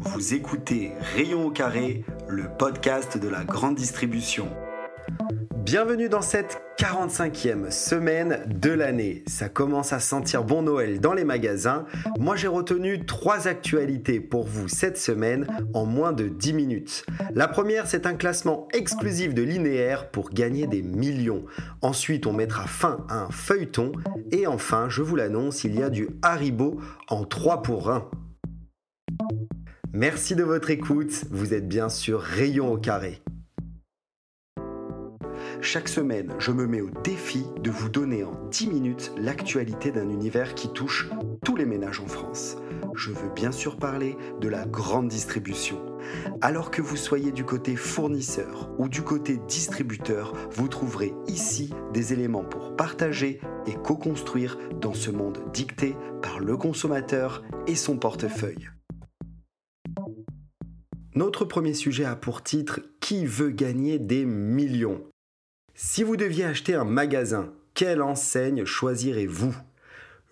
Vous écoutez Rayon au carré, le podcast de la grande distribution. Bienvenue dans cette 45e semaine de l'année. Ça commence à sentir bon Noël dans les magasins. Moi j'ai retenu trois actualités pour vous cette semaine en moins de 10 minutes. La première c'est un classement exclusif de linéaire pour gagner des millions. Ensuite on mettra fin à un feuilleton. Et enfin je vous l'annonce, il y a du Haribo en 3 pour 1. Merci de votre écoute, vous êtes bien sûr Rayon au carré. Chaque semaine, je me mets au défi de vous donner en 10 minutes l'actualité d'un univers qui touche tous les ménages en France. Je veux bien sûr parler de la grande distribution. Alors que vous soyez du côté fournisseur ou du côté distributeur, vous trouverez ici des éléments pour partager et co-construire dans ce monde dicté par le consommateur et son portefeuille. Notre premier sujet a pour titre Qui veut gagner des millions? Si vous deviez acheter un magasin, quelle enseigne choisirez-vous?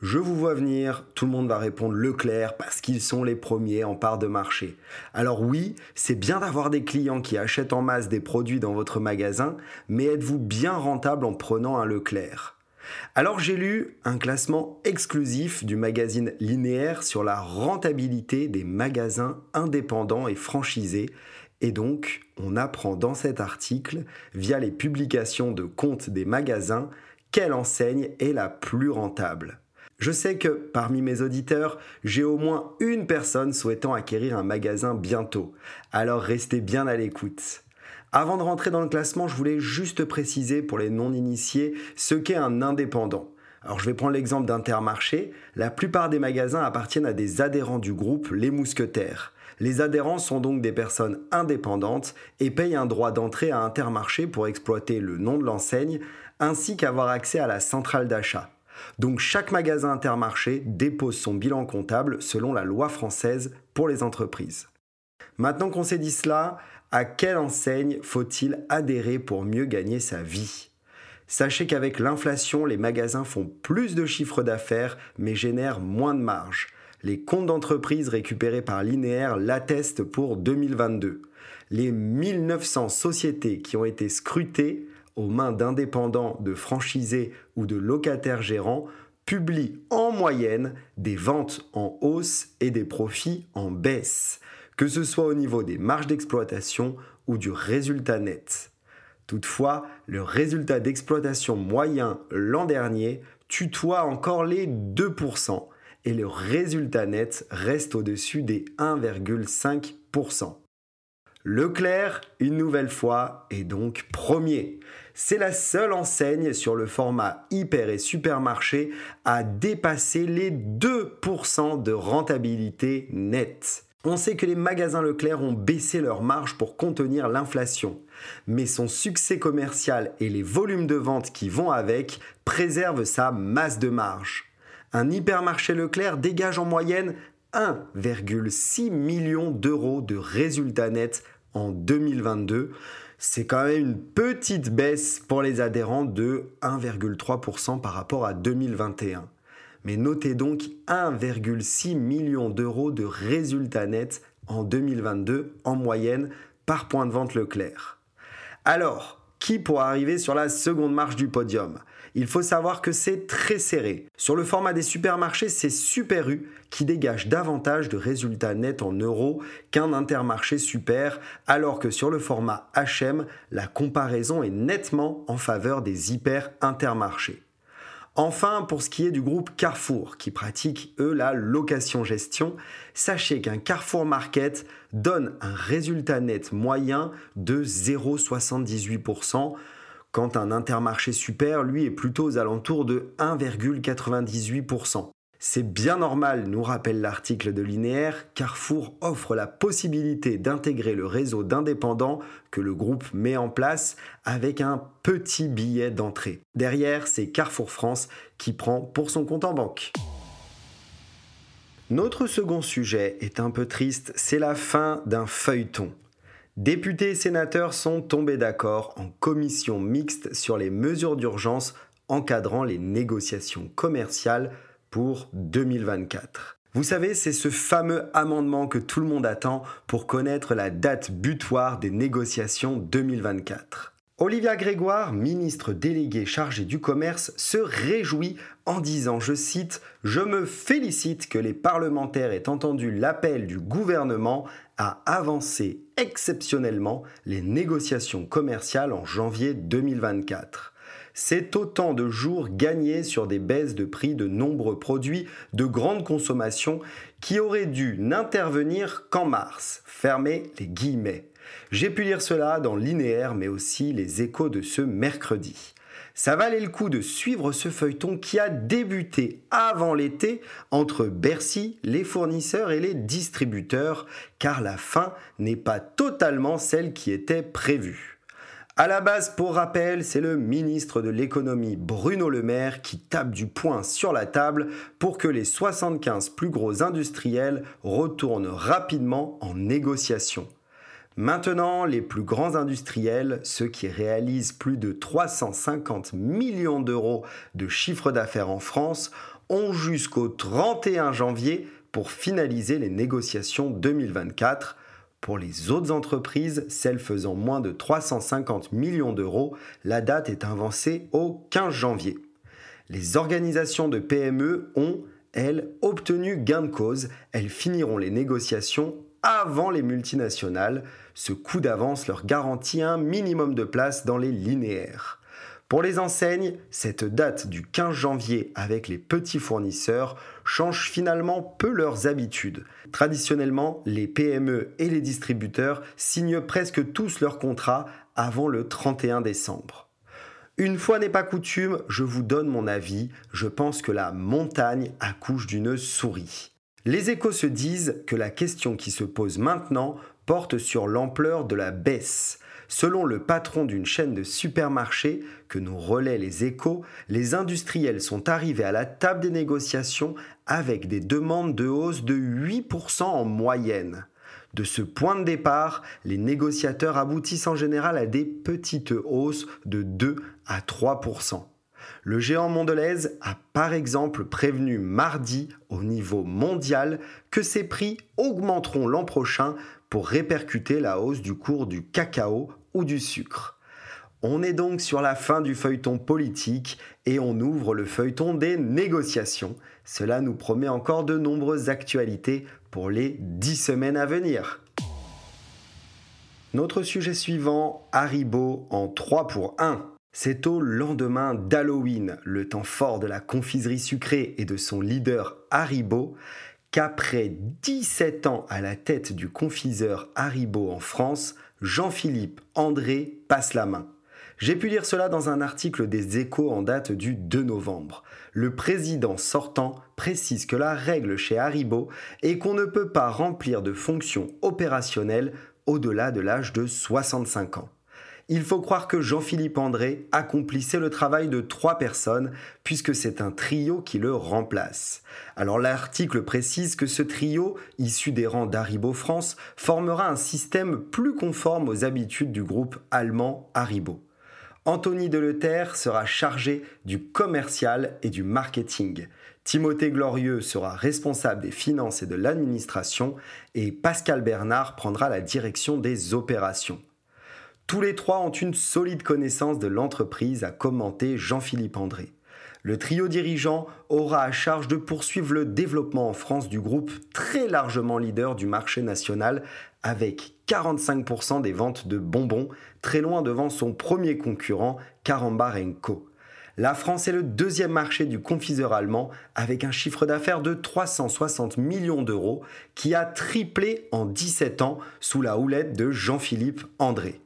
Je vous vois venir, tout le monde va répondre Leclerc parce qu'ils sont les premiers en part de marché. Alors oui, c'est bien d'avoir des clients qui achètent en masse des produits dans votre magasin, mais êtes-vous bien rentable en prenant un Leclerc? Alors j'ai lu un classement exclusif du magazine Linéaire sur la rentabilité des magasins indépendants et franchisés. Et donc, on apprend dans cet article, via les publications de comptes des magasins, quelle enseigne est la plus rentable. Je sais que parmi mes auditeurs, j'ai au moins une personne souhaitant acquérir un magasin bientôt. Alors restez bien à l'écoute. Avant de rentrer dans le classement, je voulais juste préciser pour les non-initiés ce qu'est un indépendant. Alors je vais prendre l'exemple d'Intermarché. La plupart des magasins appartiennent à des adhérents du groupe Les Mousquetaires. Les adhérents sont donc des personnes indépendantes et payent un droit d'entrée à Intermarché pour exploiter le nom de l'enseigne ainsi qu'avoir accès à la centrale d'achat. Donc chaque magasin Intermarché dépose son bilan comptable selon la loi française pour les entreprises. Maintenant qu'on s'est dit cela, à quelle enseigne faut-il adhérer pour mieux gagner sa vie? Sachez qu'avec l'inflation, les magasins font plus de chiffres d'affaires mais génèrent moins de marge. Les comptes d'entreprise récupérés par Linéaire l'attestent pour 2022. Les 1900 sociétés qui ont été scrutées aux mains d'indépendants, de franchisés ou de locataires gérants publient en moyenne des ventes en hausse et des profits en baisse que ce soit au niveau des marges d'exploitation ou du résultat net. Toutefois, le résultat d'exploitation moyen l'an dernier tutoie encore les 2% et le résultat net reste au-dessus des 1,5%. Leclerc, une nouvelle fois, est donc premier. C'est la seule enseigne sur le format hyper et supermarché à dépasser les 2% de rentabilité nette. On sait que les magasins Leclerc ont baissé leurs marges pour contenir l'inflation, mais son succès commercial et les volumes de vente qui vont avec préservent sa masse de marge. Un hypermarché Leclerc dégage en moyenne 1,6 million d'euros de résultats nets en 2022. C'est quand même une petite baisse pour les adhérents de 1,3% par rapport à 2021 mais notez donc 1,6 million d'euros de résultats nets en 2022 en moyenne par point de vente Leclerc. Alors, qui pourra arriver sur la seconde marche du podium? Il faut savoir que c'est très serré. Sur le format des supermarchés, c'est Super U qui dégage davantage de résultats nets en euros qu'un intermarché super, alors que sur le format HM, la comparaison est nettement en faveur des hyper intermarchés. Enfin, pour ce qui est du groupe Carrefour, qui pratique, eux, la location-gestion, sachez qu'un Carrefour Market donne un résultat net moyen de 0,78%, quand un Intermarché Super, lui, est plutôt aux alentours de 1,98%. C'est bien normal, nous rappelle l'article de Linéaire, Carrefour offre la possibilité d'intégrer le réseau d'indépendants que le groupe met en place avec un petit billet d'entrée. Derrière, c'est Carrefour France qui prend pour son compte en banque. Notre second sujet est un peu triste, c'est la fin d'un feuilleton. Députés et sénateurs sont tombés d'accord en commission mixte sur les mesures d'urgence encadrant les négociations commerciales pour 2024. Vous savez, c'est ce fameux amendement que tout le monde attend pour connaître la date butoir des négociations 2024. Olivia Grégoire, ministre déléguée chargée du commerce, se réjouit en disant, je cite, Je me félicite que les parlementaires aient entendu l'appel du gouvernement à avancer exceptionnellement les négociations commerciales en janvier 2024 c'est autant de jours gagnés sur des baisses de prix de nombreux produits de grande consommation qui auraient dû n'intervenir qu'en mars. Fermez les guillemets. J'ai pu lire cela dans Linéaire mais aussi les échos de ce mercredi. Ça valait le coup de suivre ce feuilleton qui a débuté avant l'été entre Bercy, les fournisseurs et les distributeurs, car la fin n'est pas totalement celle qui était prévue. À la base, pour rappel, c'est le ministre de l'économie Bruno Le Maire qui tape du poing sur la table pour que les 75 plus gros industriels retournent rapidement en négociation. Maintenant, les plus grands industriels, ceux qui réalisent plus de 350 millions d'euros de chiffre d'affaires en France, ont jusqu'au 31 janvier pour finaliser les négociations 2024 pour les autres entreprises, celles faisant moins de 350 millions d'euros, la date est avancée au 15 janvier. Les organisations de PME ont, elles, obtenu gain de cause. Elles finiront les négociations avant les multinationales. Ce coup d'avance leur garantit un minimum de place dans les linéaires. Pour les enseignes, cette date du 15 janvier avec les petits fournisseurs change finalement peu leurs habitudes. Traditionnellement, les PME et les distributeurs signent presque tous leurs contrats avant le 31 décembre. Une fois n'est pas coutume, je vous donne mon avis, je pense que la montagne accouche d'une souris. Les échos se disent que la question qui se pose maintenant porte sur l'ampleur de la baisse. Selon le patron d'une chaîne de supermarchés que nous relaient les échos, les industriels sont arrivés à la table des négociations avec des demandes de hausse de 8% en moyenne. De ce point de départ, les négociateurs aboutissent en général à des petites hausses de 2 à 3%. Le géant Mondelez a par exemple prévenu mardi au niveau mondial que ses prix augmenteront l'an prochain pour répercuter la hausse du cours du cacao du sucre. On est donc sur la fin du feuilleton politique et on ouvre le feuilleton des négociations. Cela nous promet encore de nombreuses actualités pour les 10 semaines à venir. Notre sujet suivant, Haribo en 3 pour 1. C'est au lendemain d'Halloween, le temps fort de la confiserie sucrée et de son leader Haribo, qu'après 17 ans à la tête du confiseur Haribo en France, Jean-Philippe André passe la main. J'ai pu lire cela dans un article des échos en date du 2 novembre. Le président sortant précise que la règle chez Haribo est qu'on ne peut pas remplir de fonctions opérationnelles au-delà de l'âge de 65 ans il faut croire que Jean-Philippe André accomplissait le travail de trois personnes, puisque c'est un trio qui le remplace. Alors l'article précise que ce trio, issu des rangs d'Haribo France, formera un système plus conforme aux habitudes du groupe allemand Haribo. Anthony Deletère sera chargé du commercial et du marketing. Timothée Glorieux sera responsable des finances et de l'administration et Pascal Bernard prendra la direction des opérations. Tous les trois ont une solide connaissance de l'entreprise, a commenté Jean-Philippe André. Le trio dirigeant aura à charge de poursuivre le développement en France du groupe très largement leader du marché national avec 45% des ventes de bonbons, très loin devant son premier concurrent, Carambar Co. La France est le deuxième marché du confiseur allemand avec un chiffre d'affaires de 360 millions d'euros qui a triplé en 17 ans sous la houlette de Jean-Philippe André.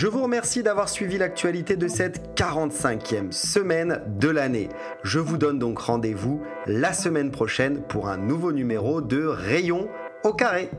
Je vous remercie d'avoir suivi l'actualité de cette 45e semaine de l'année. Je vous donne donc rendez-vous la semaine prochaine pour un nouveau numéro de Rayon au carré.